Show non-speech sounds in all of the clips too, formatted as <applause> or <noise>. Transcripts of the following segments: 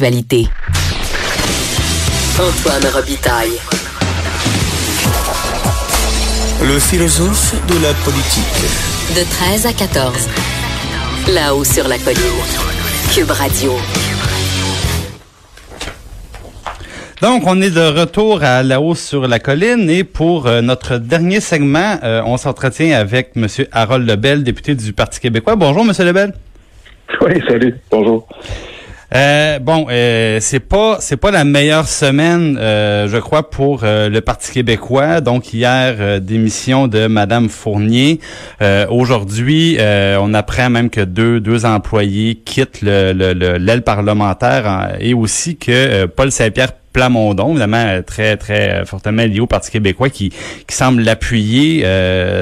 Actualité. Antoine Robitaille. Le philosophe de la politique. De 13 à 14. Là-haut sur la colline. Cube Radio. Donc, on est de retour à la hausse sur la colline et pour euh, notre dernier segment, euh, on s'entretient avec M. Harold Lebel, député du Parti québécois. Bonjour, M. Lebel. Oui, salut. Bonjour. Euh, bon, euh, c'est pas c'est pas la meilleure semaine, euh, je crois, pour euh, le Parti québécois. Donc hier, démission de Madame Fournier. Aujourd'hui, on apprend même que deux deux employés quittent le, l'aile parlementaire et aussi que Paul Saint-Pierre Plamondon, évidemment très très fortement lié au Parti québécois, qui, qui semble l'appuyer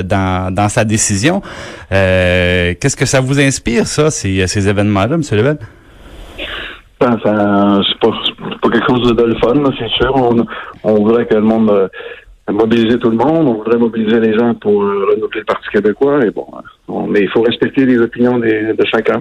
dans, dans sa décision. Qu'est-ce que ça vous inspire, ça, ces, ces événements-là, M. Lebel? Ben, c'est pas, pas quelque chose de, le fun, c'est sûr. On, on voudrait que le monde euh, mobilise tout le monde, on voudrait mobiliser les gens pour euh, renouveler le Parti québécois. Et bon, mais il faut respecter les opinions des, de chacun.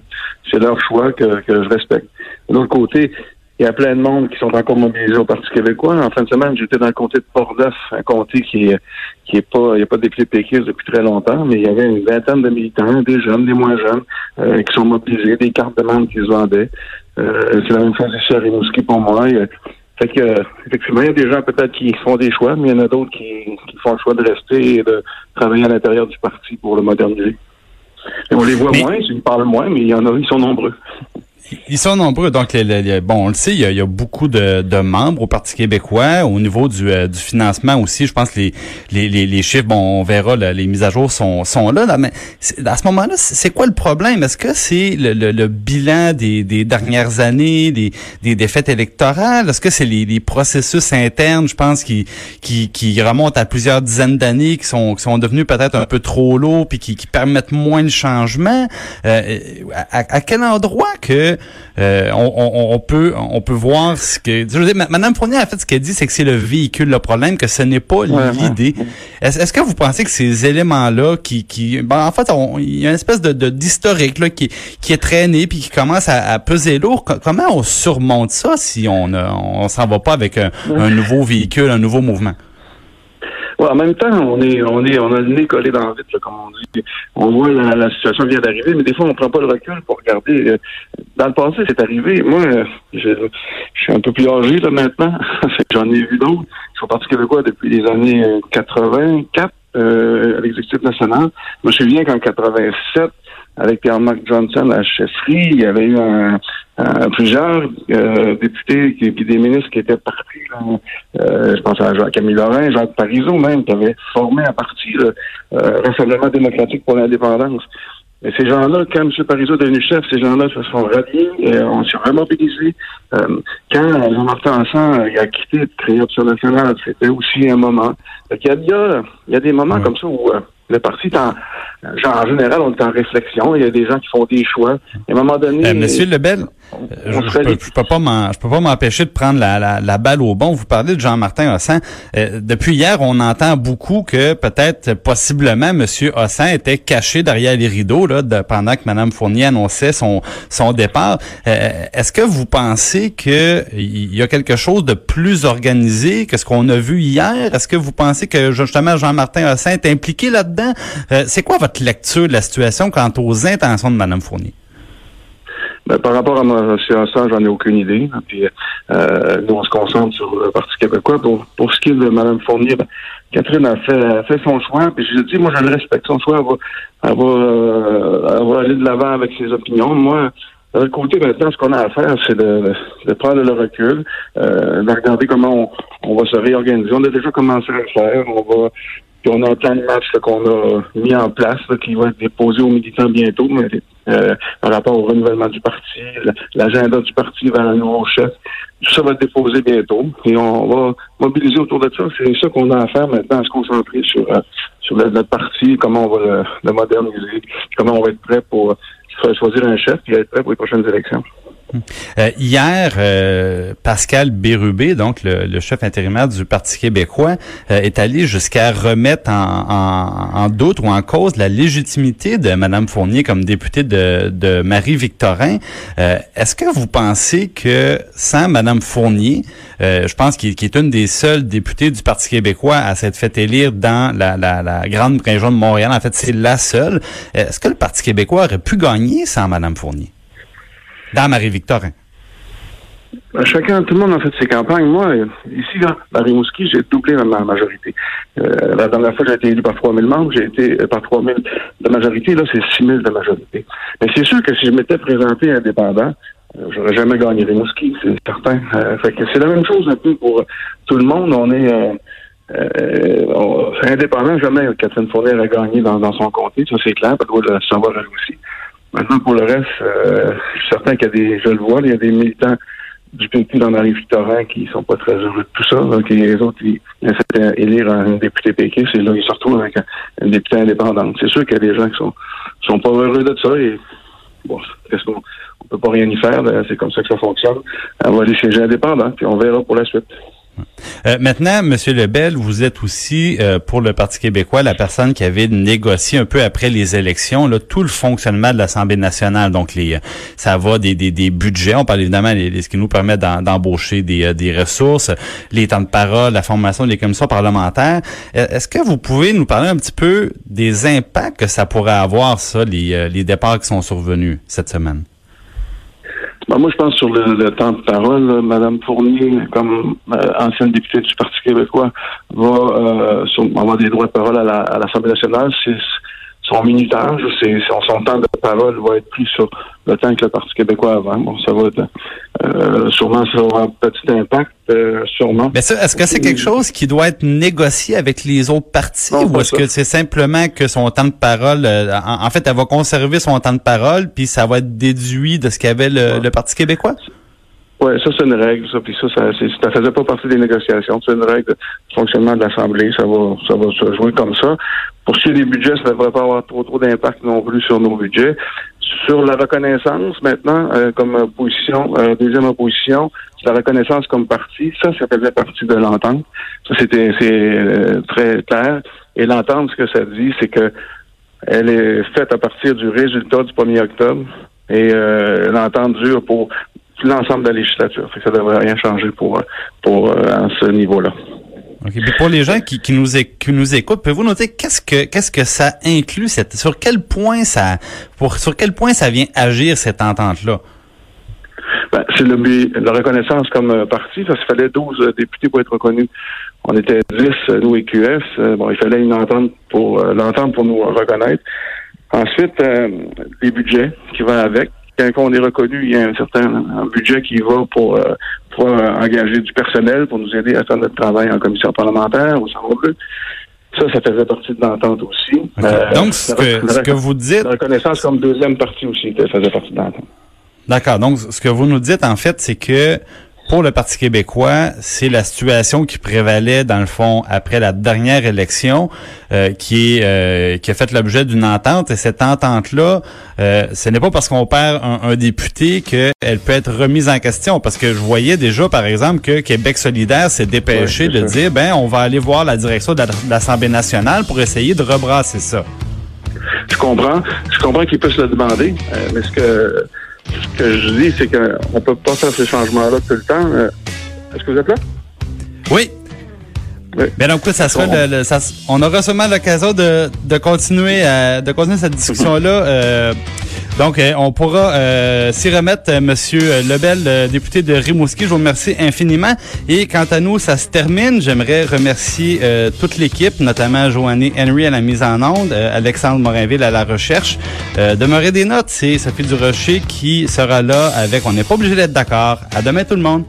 C'est leur choix que, que je respecte. De l'autre côté, il y a plein de monde qui sont encore mobilisés au Parti québécois. En fin de semaine, j'étais dans le comté de Port-Neuf, un comté qui est, qui est pas, il n'y a pas de députés péquistes depuis très longtemps, mais il y avait une vingtaine de militants, des jeunes, des moins jeunes, euh, qui sont mobilisés, des cartes de membres qu'ils vendaient. Euh, c'est la même chose ici à Rimouski pour moi. fait que, effectivement, il y a des gens peut-être qui font des choix, mais il y en a d'autres qui, qui font le choix de rester et de travailler à l'intérieur du parti pour le moderniser. Et on les voit moins, ils parlent moins, mais il y en a, ils sont nombreux. Ils sont nombreux. Donc, bon, on le sait, il y a, beaucoup de, membres au Parti québécois. Au niveau du, euh, du financement aussi, je pense que les, les, les, chiffres, bon, on verra, les mises à jour sont, sont là, Mais à ce moment-là, c'est quoi le problème? Est-ce que c'est le, le, bilan des, des dernières années, des, des défaites électorales? Est-ce que c'est les, processus internes, je pense, qui, qui, qui remontent à plusieurs dizaines d'années, qui sont, qui sont devenus peut-être un peu trop lourds, puis qui, permettent moins de changement? Euh, à quel endroit que euh, on, peut on peut voir ce que je veux dire, Madame Fournier a fait ce qu'elle dit, c'est que c'est le véhicule le problème, que ce n'est pas l'idée. Est-ce que vous pensez que ces éléments-là qui qui ben, en fait il y a une espèce de d'historique là qui qui est traîné puis qui commence à, peser lourd. Comment on surmonte ça si on on s'en va pas avec un nouveau véhicule, un nouveau mouvement? Ouais, en même temps, on est, on est, on a le nez collé dans le vide, comme on dit. On voit la, la situation vient d'arriver, mais des fois, on prend pas le recul pour regarder. Euh, dans le passé, c'est arrivé. Moi, je, je suis un peu plus âgé là maintenant. <laughs> J'en ai vu d'autres. Je suis parti québécois depuis les années 84 euh, à l'exécutif national. Je me souviens qu'en 87, avec Pierre-Marc Johnson à la chefferie. Il y avait eu un, plusieurs euh, députés et des ministres qui étaient partis. Euh, je pense à Camille Lorrain, Jacques Parizeau même, qui avait formé un parti le euh, Rassemblement démocratique pour l'indépendance. Et ces gens-là, quand M. Parizeau est devenu chef, ces gens-là se sont ralliés, et on s'est remobilisés. Euh, quand Jean-Martin Hassan a quitté de créer Option nationale, c'était aussi un moment. il, y a, il, y a, des moments comme ça où le parti en, genre, en général, on est en réflexion. Il y a des gens qui font des choix. À un moment donné. Euh, Monsieur Lebel, je, je, peux, pas je peux pas m'empêcher de prendre la, la, la, balle au bon. Vous parlez de Jean-Martin Hossan. Euh, depuis hier, on entend beaucoup que peut-être, possiblement, Monsieur Hossan était caché derrière les rideaux là, pendant que Mme Fournier annonçait son, son départ. Euh, est-ce que vous pensez qu'il y a quelque chose de plus organisé que ce qu'on a vu hier? Est-ce que vous pensez que justement Jean-Martin Hossan est impliqué là-dedans? C'est quoi votre lecture de la situation quant aux intentions de Mme Fournier? Ben, par rapport à M. Hassan, j'en ai aucune idée. Puis, euh, nous, on se concentre sur le Parti québécois. Pour, pour ce qui est de Mme Fournier, ben, Catherine a fait, fait son choix. Puis je dis, moi, je le respecte. Son choix, elle va, elle va, aller de l'avant avec ses opinions. Moi, de côté, maintenant, ce qu'on a à faire, c'est de, de, prendre le recul, euh, de regarder comment on, on, va se réorganiser. On a déjà commencé à le faire. On va puis on a un plan de match qu'on a mis en place, qui va être déposé aux militants bientôt. Euh, par rapport au renouvellement du parti, l'agenda du parti vers un nouveau chef. Tout ça va être déposé bientôt et on va mobiliser autour de ça. C'est ça qu'on a à faire maintenant, à se concentrer sur, euh, sur notre parti, comment on va le, moderniser, comment on va être prêt pour choisir un chef et être prêt pour les prochaines élections. Euh, hier, euh, Pascal Bérubé, donc le, chef intérimaire du Parti québécois, euh, est allé jusqu'à remettre en, doute ou en cause la légitimité de Mme Fournier comme députée de, Marie-Victorin. Est-ce que vous pensez que sans Mme Fournier, je pense qu'il est une des seules députées du Parti québécois à s'être fait élire dans la, la grande région de Montréal, en fait c'est la seule, est-ce que le Parti québécois aurait pu gagner sans Mme Fournier? Dans Marie-Victorin? Ben, chacun, tout le monde a fait ses campagnes. Moi, ici, là, à Rimouski, j'ai doublé ma majorité. Euh, la dernière fois, j'ai été élu par 3 000 membres, j'ai été euh, par 3 000 de majorité. Là, c'est 6 000 de majorité. Mais c'est sûr que si je m'étais présenté indépendant, euh, j'aurais jamais gagné Rimouski, c'est certain. que c'est la même chose un peu pour tout le monde. On est indépendant. Jamais Catherine Fournier a gagné dans, son comté, ça c'est clair. Doit le savoir elle aussi. Maintenant, pour le reste, euh, je suis certain qu'il y a des, je le vois, il y a des militants du PQ dans Marie-Victorin qui sont pas très heureux de tout ça. Donc, les autres, ils, essaient d'élire un député PQ, c'est là ils se retrouvent avec un, député indépendant. C'est sûr qu'il y a des gens qui sont, sont pas heureux de ça et bon, qu'est-ce qu'on on peut pas rien y faire, c'est comme ça que ça fonctionne. On va aller chez indépendant, puis on verra pour la suite. Euh, maintenant, Monsieur Lebel, vous êtes aussi euh, pour le Parti québécois la personne qui avait négocié un peu après les élections là, tout le fonctionnement de l'Assemblée nationale. Donc, les, ça va des, des, budgets. On parle évidemment de ce qui nous permet d'embaucher des, euh, des ressources, les temps de parole, la formation des commissions parlementaires. Est-ce que vous pouvez nous parler un petit peu des impacts que ça pourrait avoir, ça, les, les départs qui sont survenus cette semaine? Ben, moi, je pense sur le, temps de parole, Madame Fournier, comme euh, ancienne députée du Parti québécois, va euh, avoir des droits de parole à l'Assemblée nationale. C'est son minutage, c'est son, temps de parole va être pris sur le temps que le Parti québécois avant. Bon, ça va être, euh, sûrement ça aura un petit impact, euh, sûrement. Mais ça, est-ce que c'est quelque chose qui doit être négocié avec les autres partis ou est-ce que c'est simplement que son temps de parole, euh, en, fait, elle va conserver son temps de parole puis ça va être déduit de ce qu'avait le, le Parti québécois? Ça c'est une règle, ça, puis ça, ça, ça faisait pas partie des négociations. C'est une règle de fonctionnement de l'Assemblée, ça va, ça va se jouer comme ça. Pour ce qui est des budgets, ça ne devrait pas avoir trop trop d'impact non plus sur nos budgets. Sur la reconnaissance, maintenant, euh, comme opposition, euh, deuxième opposition, la reconnaissance comme parti, ça, ça faisait partie de l'entente. Ça, c'était c'est euh, très clair. Et l'entente, ce que ça dit, c'est que elle est faite à partir du résultat du 1er octobre. Et l'entente dure pour l'ensemble de la législature. ça ne devrait rien changer pour, pour euh, ce niveau-là. pour les gens qui, qui nous qui nous écoutent, pouvez-vous noter qu'est-ce que qu'est-ce que ça inclut cette sur quel point ça pour sur quel point ça vient agir cette entente là ben, c'est le la reconnaissance comme euh, parti, parce qu'il fallait 12 euh, députés pour être reconnus. On était 10, nous et QS. Bon, il fallait une entente pour l'entente pour nous reconnaître. Ensuite, les budgets qui vont avec quand on est reconnu, il y a un certain budget qui va pour, euh, pour euh, engager du personnel pour nous aider à faire notre travail en commission parlementaire au Centre bleu. Ça, ça faisait partie de l'entente aussi. Euh, Donc, ce que, ce que vous dites... La reconnaissance comme deuxième partie aussi, ça faisait partie de l'entente. D'accord. Donc, ce que vous nous dites, en fait, c'est que pour le Parti québécois, c'est la situation qui prévalait dans le fond après la dernière élection, euh, qui est euh, qui a fait l'objet d'une entente. Et cette entente-là, euh, ce n'est pas parce qu'on perd un, député qu'elle peut être remise en question. Parce que je voyais déjà, par exemple, que Québec solidaire s'est dépêché de dire, ben, on va aller voir la direction de l'Assemblée nationale pour essayer de rebrasser ça. Je comprends. Je comprends qu'il puisse le demander, mais ce que ce que je dis, c'est qu'on peut pas faire ces changements-là tout le temps. Euh, est-ce que vous êtes là? Oui. oui. Bien donc, ça sera le, ça, on aura sûrement l'occasion de, de continuer de continuer cette discussion-là. Euh, donc, euh, on pourra euh, s'y remettre, euh, Monsieur Lebel, député de Rimouski. Je vous remercie infiniment. Et quant à nous, ça se termine. J'aimerais remercier toute l'équipe, notamment Joanny Henry à la mise en onde, Alexandre Morinville à la recherche. demeurer des notes, c'est Sophie Durocher qui sera là avec. On n'est pas obligé d'être d'accord. À demain, tout le monde.